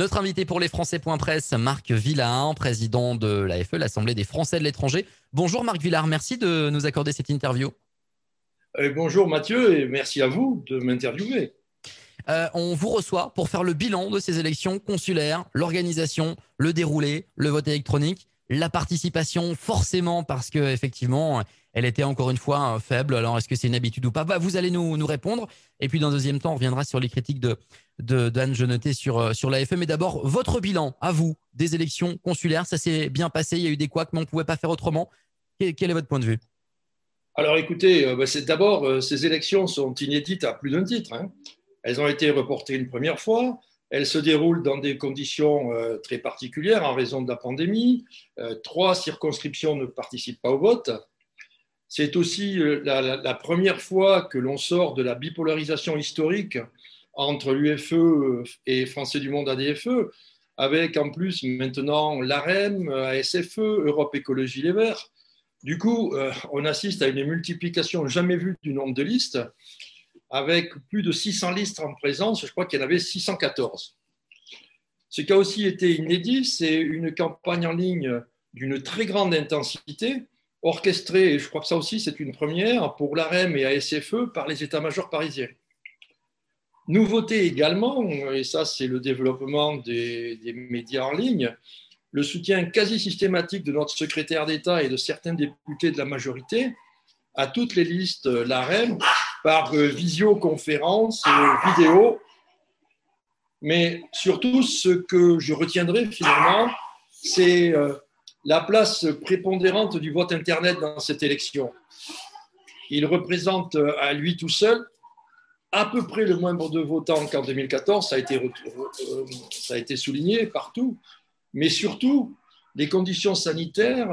Notre invité pour les Français.presse, Marc Villard, président de l'AFE, l'Assemblée des Français de l'étranger. Bonjour Marc Villard, merci de nous accorder cette interview. Euh, bonjour Mathieu et merci à vous de m'interviewer. Euh, on vous reçoit pour faire le bilan de ces élections consulaires, l'organisation, le déroulé, le vote électronique, la participation, forcément, parce que effectivement, elle était encore une fois faible. Alors, est-ce que c'est une habitude ou pas? Bah, Vous allez nous, nous répondre. Et puis, dans un deuxième temps, on reviendra sur les critiques de d'Anne Geneté sur, euh, sur l'AFE. Mais d'abord, votre bilan, à vous, des élections consulaires. Ça s'est bien passé. Il y a eu des couacs, mais on ne pouvait pas faire autrement. Quel est votre point de vue? Alors, écoutez, euh, bah, d'abord, ces élections sont inédites à plus d'un titre. Hein. Elles ont été reportées une première fois. Elles se déroulent dans des conditions euh, très particulières en raison de la pandémie. Euh, trois circonscriptions ne participent pas au vote. C'est aussi euh, la, première fois que l'on sort de la bipolarisation historique entre l'UFE et Français du Monde ADFE, avec en plus maintenant l'AREM, ASFE, Europe Écologie Les Verts. Du coup, on assiste à une multiplication jamais vue du nombre de listes avec plus de 600 listes en présence, je crois qu'il y en avait 614. Ce qui a aussi été inédit, c'est une campagne en ligne d'une très grande intensité, orchestrée, et je crois que ça aussi c'est une première, pour l'AREM et ASFE par les états-majors parisiens. Nouveauté également, et ça c'est le développement des, des, médias en ligne, le soutien quasi systématique de notre secrétaire d'État et de certains députés de la majorité à toutes les listes l'AREM par euh, visioconférence, euh, vidéo. Mais surtout, ce que je retiendrai finalement, c'est euh, la place prépondérante du vote Internet dans cette élection. Il représente à lui tout seul à peu près le nombre de votants qu'en 2014, ça a, été, ça a été souligné partout, mais surtout, les conditions sanitaires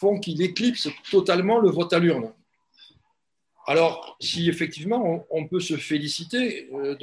font qu'il éclipse totalement le vote à l'urne. Alors, si effectivement on, peut se féliciter euh,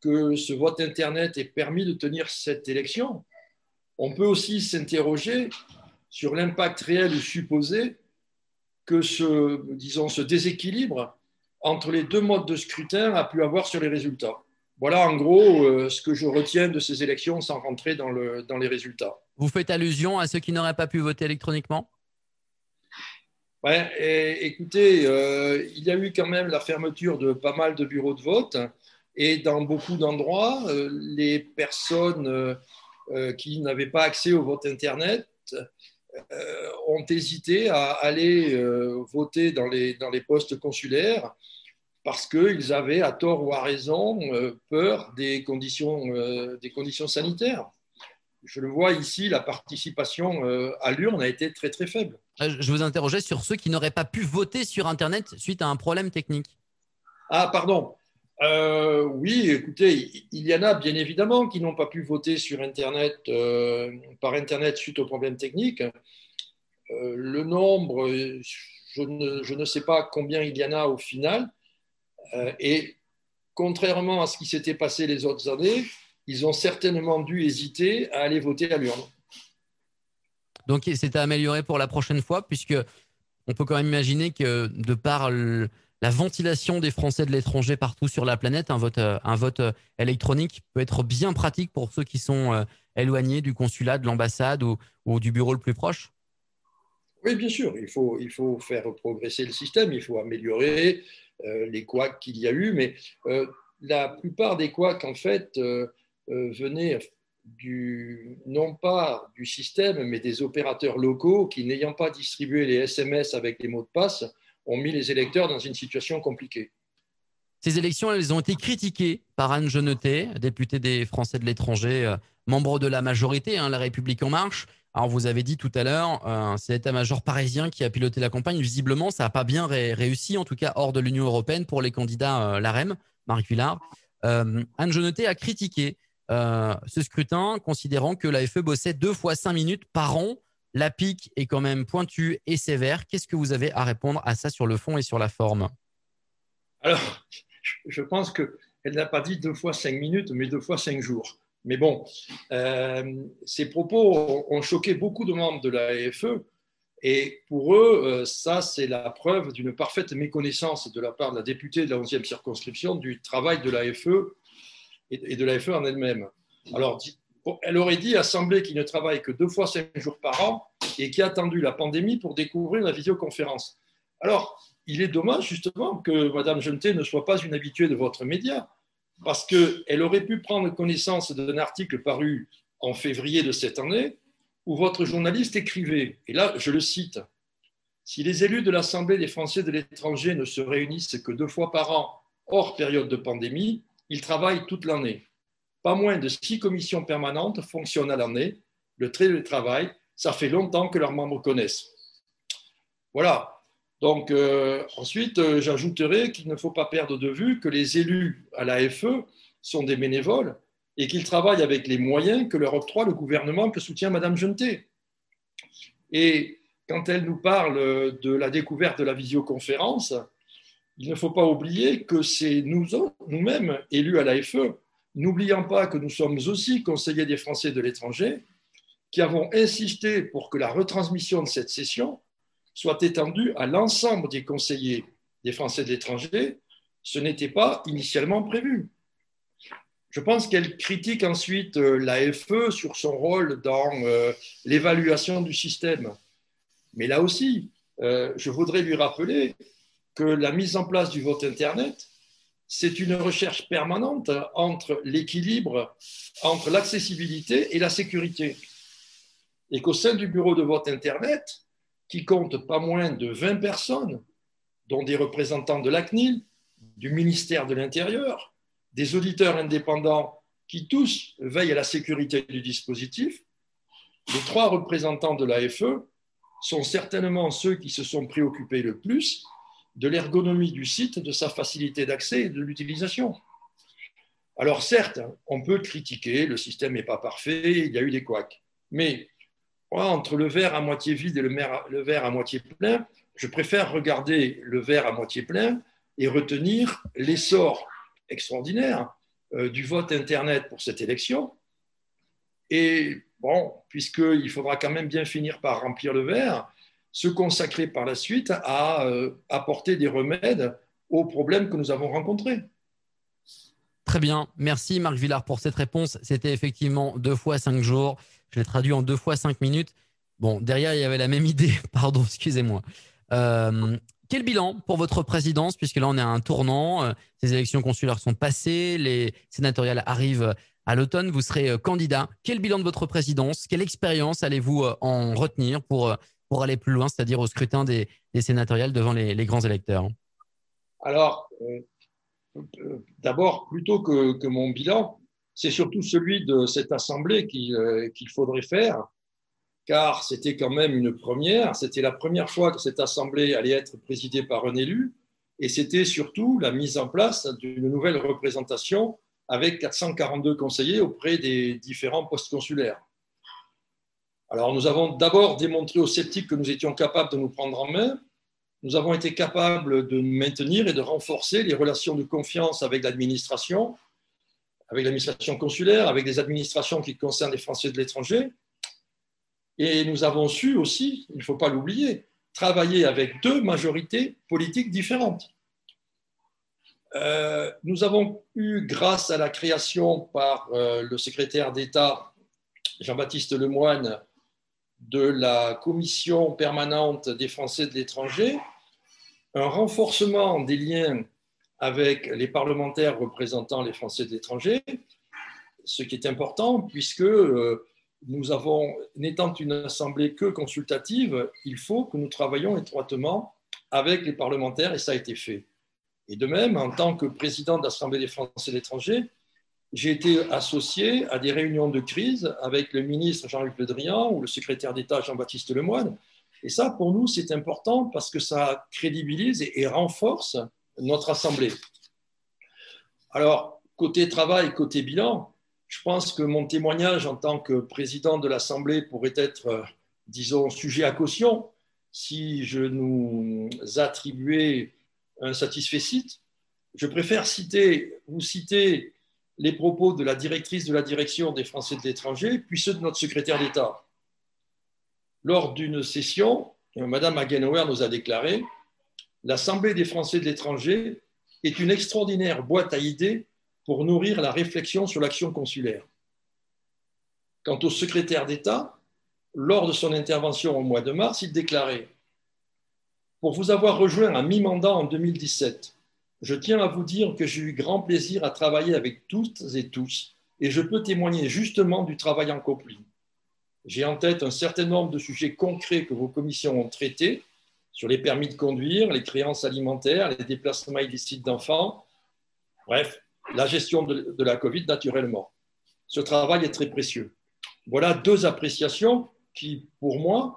que ce vote Internet ait permis de tenir cette élection, on peut aussi s'interroger sur l'impact réel ou supposé que ce, disons, ce déséquilibre entre les deux modes de scrutin a pu avoir sur les résultats. Voilà en gros euh, ce que je retiens de ces élections sans rentrer dans, le, dans les résultats. Vous faites allusion à ceux qui n'auraient pas pu voter électroniquement? Ouais, écoutez, euh, il y a eu quand même la fermeture de pas mal de bureaux de vote et dans beaucoup d'endroits, euh, les personnes euh, qui n'avaient pas accès au vote Internet ont hésité à aller voter dans les, dans les postes consulaires parce qu'ils avaient, à tort ou à raison, peur des conditions, des conditions sanitaires je le vois ici, la participation à l'urne a été très très faible. Euh, je vous interrogeais sur ceux qui n'auraient pas pu voter sur Internet suite à un problème technique. Ah, pardon. Euh, oui, écoutez, il y en a bien évidemment qui n'ont pas pu voter sur Internet, par Internet suite au problème technique. le nombre, je ne, je ne, sais pas combien il y en a au final. et contrairement à ce qui s'était passé les autres années, ils ont certainement dû hésiter à aller voter à l'urne. Donc c'est à améliorer pour la prochaine fois, puisque on peut quand même imaginer que de par la ventilation des Français de l'étranger partout sur la planète, un vote, euh, un vote euh, électronique peut être bien pratique pour ceux qui sont euh, éloignés du consulat, de l'ambassade ou, du bureau le plus proche. Oui, bien sûr, il faut, il faut faire progresser le système, il faut améliorer les couacs qu'il y a eu, mais la plupart des couacs, en fait, venaient non pas du système, mais des opérateurs locaux qui, n'ayant pas distribué les SMS avec les mots de passe, ont mis les électeurs dans une situation compliquée. Ces élections, elles ont été critiquées par Anne Genetet, députée des Français de l'étranger, euh, membre de la majorité, hein, La République en marche. Alors, vous avez dit tout à l'heure, euh, c'est l'état-major parisien qui a piloté la campagne. Visiblement, ça n'a pas bien réussi, en tout cas hors de l'Union européenne, pour les candidats l'AREM, Marc Villard. Anne Genetet a critiqué euh, ce scrutin, considérant que l'AFE bossait deux fois cinq minutes par an. La pique est quand même pointue et sévère. Qu'est-ce que vous avez à répondre à ça sur le fond et sur la forme? Alors, je pense qu'elle n'a pas dit deux fois cinq minutes, mais deux fois cinq jours. Mais bon, euh, ces propos ont choqué beaucoup de membres de l'AFE. Et pour eux, euh, ça, c'est la preuve d'une parfaite méconnaissance de la part de la députée de la 11e circonscription du travail de l'AFE et de l'AFE en elle-même. Alors, elle aurait dit Assemblée qui ne travaille que deux fois cinq jours par an et qui a attendu la pandémie pour découvrir la visioconférence. Alors, il est dommage justement que Mme Jeuneté ne soit pas une habituée de votre média, parce qu'elle aurait pu prendre connaissance d'un article paru en février de cette année où votre journaliste écrivait, et là je le cite, Si les élus de l'Assemblée des Français de l'étranger ne se réunissent que deux fois par an hors période de pandémie, ils travaillent toute l'année. Pas moins de six commissions permanentes fonctionnent à l'année. Le télétravail, ça fait longtemps que leurs membres connaissent. Voilà. Donc, euh, ensuite, euh, j'ajouterai qu'il ne faut pas perdre de vue que les élus à l'AFE sont des bénévoles et qu'ils travaillent avec les moyens que leur octroie le gouvernement que soutient Mme Jeuneté. Et quand elle nous parle de la découverte de la visioconférence, il ne faut pas oublier que c'est nous, nous-mêmes, élus à l'AFE, N'oublions pas que nous sommes aussi conseillers des Français de l'étranger qui avons insisté pour que la retransmission de cette session soit étendue à l'ensemble des conseillers des Français de l'étranger. Ce n'était pas initialement prévu. Je pense qu'elle critique ensuite euh, l'AFE sur son rôle dans euh, l'évaluation du système. Mais là aussi, euh, je voudrais lui rappeler que la mise en place du vote Internet c'est une recherche permanente entre l'équilibre, entre l'accessibilité et la sécurité. Et qu'au sein du bureau de vote Internet, qui compte pas moins de 20 personnes, dont des représentants de l'ACNIL, du ministère de l'Intérieur, des auditeurs indépendants qui tous veillent à la sécurité du dispositif, les trois représentants de l'AFE sont certainement ceux qui se sont préoccupés le plus de l'ergonomie du site, de sa facilité d'accès et de l'utilisation. Alors certes, on peut critiquer, le système n'est pas parfait, il y a eu des couacs. Mais entre le verre à moitié vide et le verre à moitié plein, je préfère regarder le verre à moitié plein et retenir l'essor extraordinaire euh, du vote Internet pour cette élection. Et bon, puisqu'il faudra quand même bien finir par remplir le verre, se consacrer par la suite à euh, apporter des remèdes aux problèmes que nous avons rencontrés. Très bien. Merci Marc Villard pour cette réponse. C'était effectivement deux fois cinq jours. Je l'ai traduit en deux fois cinq minutes. Bon, derrière, il y avait la même idée. Pardon, excusez-moi. Euh, quel bilan pour votre présidence, puisque là, on est à un tournant. Euh, ces élections consulaires sont passées, les sénatoriales arrivent à l'automne. Vous serez candidat. Quel bilan de votre présidence? Quelle expérience allez-vous en retenir pour pour aller plus loin, c'est-à-dire au scrutin des, sénatoriales devant les, grands électeurs Alors, euh, d'abord, plutôt que, mon bilan, c'est surtout celui de cette assemblée euh, qu'il faudrait faire, car c'était quand même une première. C'était la première fois que cette assemblée allait être présidée par un élu, et c'était surtout la mise en place d'une nouvelle représentation avec 442 conseillers auprès des différents postes consulaires. Alors, nous avons d'abord démontré aux sceptiques que nous étions capables de nous prendre en main. Nous avons été capables de maintenir et de renforcer les relations de confiance avec l'administration, avec l'administration consulaire, avec les administrations qui concernent les Français de l'étranger. Et nous avons su aussi, il ne faut pas l'oublier, travailler avec deux majorités politiques différentes. Euh, nous avons eu, grâce à la création par euh, le secrétaire d'État Jean-Baptiste Lemoine de la commission permanente des Français de l'étranger, un renforcement des liens avec les parlementaires représentant les Français de l'étranger, ce qui est important puisque euh, nous avons, n'étant une assemblée que consultative, il faut que nous travaillions étroitement avec les parlementaires et ça a été fait. Et de même, en tant que président de l'Assemblée des Français de l'étranger, j'ai été associé à des réunions de crise avec le ministre Jean-Luc Le Drian ou le secrétaire d'État Jean-Baptiste Lemoyne. Et ça, pour nous, c'est important parce que ça crédibilise et, renforce notre Assemblée. Alors, côté travail, côté bilan, je pense que mon témoignage en tant que président de l'Assemblée pourrait être, disons, sujet à caution si je nous attribuais un satisfait. Je préfère citer, vous citer les propos de la directrice de la direction des Français de l'étranger, puis ceux de notre secrétaire d'État. Lors d'une session, Mme Hagenauer nous a déclaré L'Assemblée des Français de l'étranger est une extraordinaire boîte à idées pour nourrir la réflexion sur l'action consulaire. Quant au secrétaire d'État, lors de son intervention au mois de mars, il déclarait Pour vous avoir rejoint à mi-mandat en 2017, je tiens à vous dire que j'ai eu grand plaisir à travailler avec toutes et tous, et je peux témoigner justement du travail en copie. J'ai en tête un certain nombre de sujets concrets que vos commissions ont traités, sur les permis de conduire, les créances alimentaires, les déplacements illicites d'enfants, bref, la gestion de, la Covid naturellement. Ce travail est très précieux. Voilà deux appréciations qui, pour moi,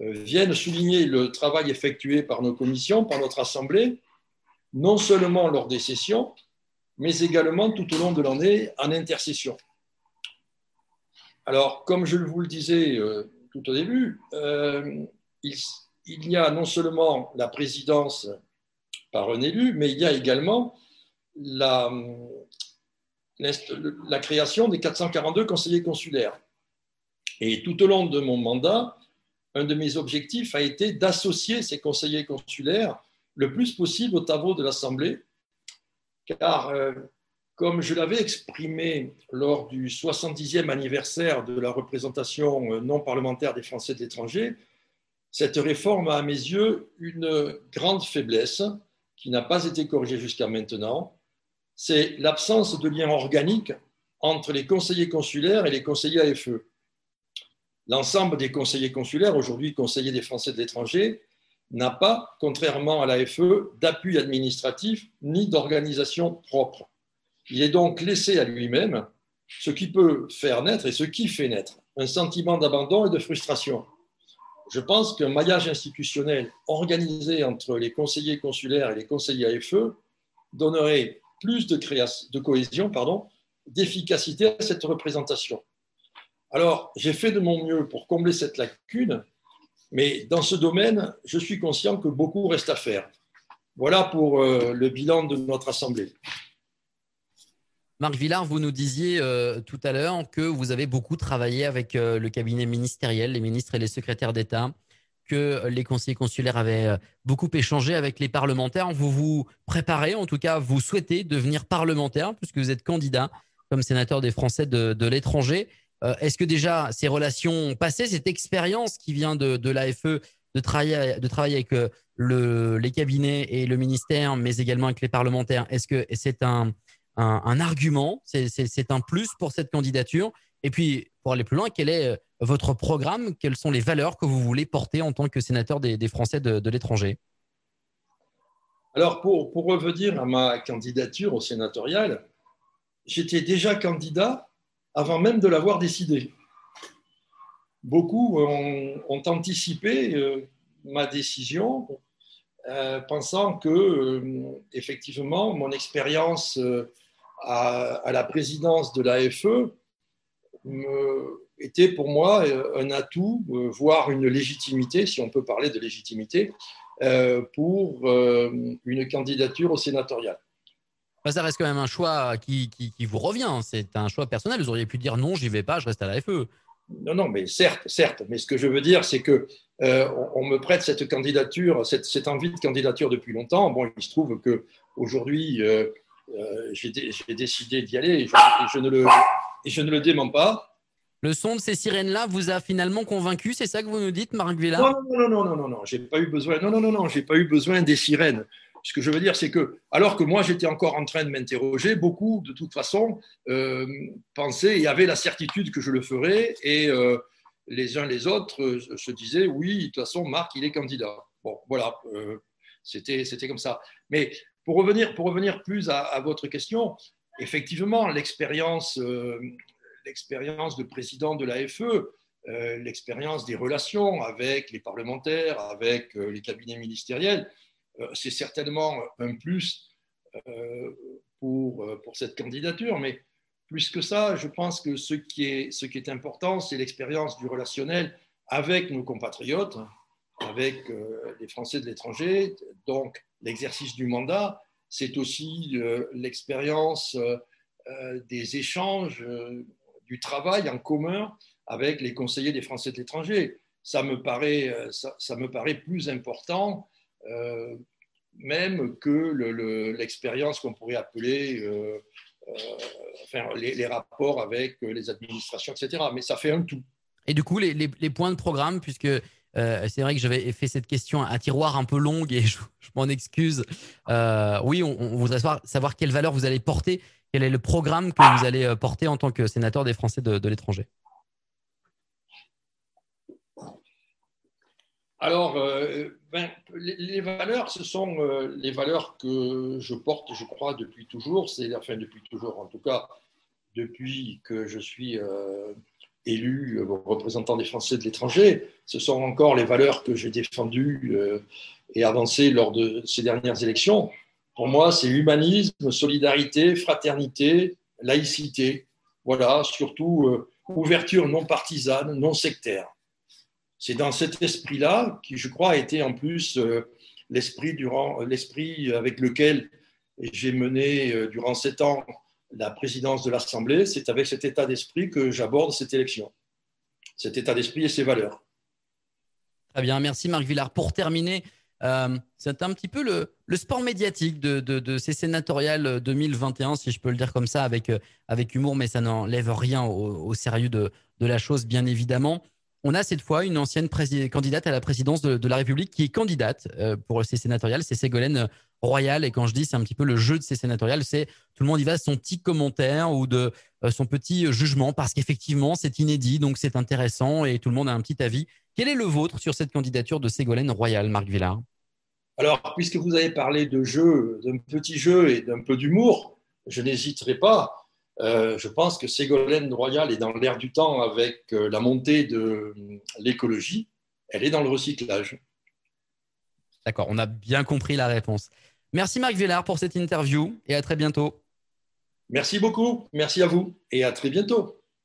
euh, viennent souligner le travail effectué par nos commissions, par notre Assemblée, non seulement lors des sessions, mais également tout au long de l'année en intercession. Alors, comme je vous le disais euh, tout au début, euh, il, y a non seulement la présidence par un élu, mais il y a également la, la création des 442 conseillers consulaires. Et tout au long de mon mandat, un de mes objectifs a été d'associer ces conseillers consulaires le plus possible aux travaux de l'Assemblée, car, euh, comme je l'avais exprimé lors du 70e anniversaire de la représentation euh, non parlementaire des Français de l'étranger, cette réforme a à mes yeux une grande faiblesse qui n'a pas été corrigée jusqu'à maintenant, c'est l'absence de lien organique entre les conseillers consulaires et les conseillers AFE. L'ensemble des conseillers consulaires, aujourd'hui conseillers des Français de l'étranger, n'a pas, contrairement à l'AFE, d'appui administratif ni d'organisation propre. Il est donc laissé à lui-même, ce qui peut faire naître et ce qui fait naître un sentiment d'abandon et de frustration. Je pense qu'un maillage institutionnel organisé entre les conseillers consulaires et les conseillers AFE donnerait plus de, de cohésion, pardon, d'efficacité à cette représentation. Alors, j'ai fait de mon mieux pour combler cette lacune, mais dans ce domaine, je suis conscient que beaucoup reste à faire. Voilà pour euh, le bilan de notre Assemblée. Marc Villard, vous nous disiez euh, tout à l'heure que vous avez beaucoup travaillé avec euh, le cabinet ministériel, les ministres et les secrétaires d'État que les conseillers consulaires avaient beaucoup échangé avec les parlementaires. Vous vous préparez, en tout cas, vous souhaitez devenir parlementaire puisque vous êtes candidat comme sénateur des Français de, l'étranger. Euh, est-ce que déjà ces relations passées, cette expérience qui vient de, l'AFE, de travailler, avec euh, le, les cabinets et le ministère, mais également avec les parlementaires, est-ce que c'est un, argument, c'est un plus pour cette candidature? Et puis, pour aller plus loin, quel est votre programme, quelles sont les valeurs que vous voulez porter en tant que sénateur des, Français de, l'étranger? Alors, pour, pour, revenir à ma candidature au sénatorial, j'étais déjà candidat avant même de l'avoir décidé. Beaucoup ont, anticipé euh, ma décision, euh, pensant que, euh, effectivement, mon expérience à, à, la présidence de l'AFE était pour moi un atout, voire une légitimité, si on peut parler de légitimité, pour une candidature au sénatorial. Ça reste quand même un choix qui, qui, vous revient. C'est un choix personnel. Vous auriez pu dire non, j'y vais pas, je reste à la FE. Non, non, mais certes, certes. Mais ce que je veux dire, c'est que on, me prête cette candidature, cette, cette, envie de candidature depuis longtemps. Bon, il se trouve que aujourd'hui, j'ai décidé d'y aller et je, ne le, et je ne le dément pas. Le son de ces sirènes-là vous a finalement convaincu, c'est ça que vous nous dites, Marc Villard Non, non, non, non, non, non, j'ai pas eu besoin. Non, non, non, non, j'ai pas eu besoin des sirènes. Ce que je veux dire, c'est que, alors que moi j'étais encore en train de m'interroger, beaucoup, de toute façon, euh, pensaient et avaient la certitude que je le ferais, et euh, les uns les autres euh, se disaient, oui, de toute façon, Marc, il est candidat. Bon, voilà, c'était, c'était comme ça. Mais pour revenir, pour revenir plus à, à votre question, effectivement, l'expérience l'expérience de président de l'AFE, euh, l'expérience des relations avec les parlementaires, avec euh, les cabinets ministériels, euh, c'est certainement un plus pour, pour cette candidature. Mais plus que ça, je pense que ce qui est, ce qui est important, c'est l'expérience du relationnel avec nos compatriotes, avec les Français de l'étranger. Donc, l'exercice du mandat, c'est aussi l'expérience des échanges du travail en commun avec les conseillers des Français de l'étranger. Ça me paraît, euh, ça, me paraît plus important euh, même que l'expérience qu'on pourrait appeler euh, enfin, les, rapports avec les administrations, etc. Mais ça fait un tout. Et du coup, les, points de programme, puisque euh, c'est vrai que j'avais fait cette question à tiroir un peu longue et je, m'en excuse. Euh, oui, on, voudrait savoir, quelle valeur vous allez porter, quel est le programme que vous allez euh, porter en tant que sénateur des Français de, l'étranger. Alors, ben, les, valeurs, ce sont les valeurs que je porte, je crois, depuis toujours. C'est enfin depuis toujours, en tout cas, depuis que je suis euh, représentants des Français de l'étranger. Ce sont encore les valeurs que j'ai défendues euh, et avancées lors de ces dernières élections. Pour moi, c'est humanisme, solidarité, fraternité, laïcité. Voilà, surtout euh, ouverture non partisane, non sectaire. C'est dans cet esprit-là qui, je crois, a été en plus l'esprit durant l'esprit avec lequel j'ai mené durant sept ans la présidence de l'Assemblée, c'est avec cet état d'esprit que j'aborde cette élection. Cet état d'esprit et ses valeurs. Très bien, merci Marc Villard. Pour terminer, euh, c'est un petit peu le, sport médiatique de, ces sénatoriales 2021, si je peux le dire comme ça, euh, avec humour, mais ça n'enlève rien au, sérieux de, la chose, bien évidemment. On a cette fois une ancienne candidate à la présidence de, la République qui est candidate euh, pour ces sénatoriales, c'est Ségolène royal. Et quand je dis c'est un petit peu le jeu de ces sénatoriales, c'est tout le monde y va son petit commentaire ou de euh, son petit jugement parce qu'effectivement c'est inédit, donc c'est intéressant et tout le monde a un petit avis. Quel est le vôtre sur cette candidature de Ségolène Royal, Marc Villard Alors, puisque vous avez parlé de jeu, d'un petit jeu et d'un peu d'humour, je n'hésiterai pas. Euh, je pense que Ségolène Royal est dans l'air du temps avec euh, la montée de l'écologie. Elle est dans le recyclage. D'accord, on a bien compris la réponse. Merci Marc Villard pour cette interview et à très bientôt. Merci beaucoup, merci à vous et à très bientôt.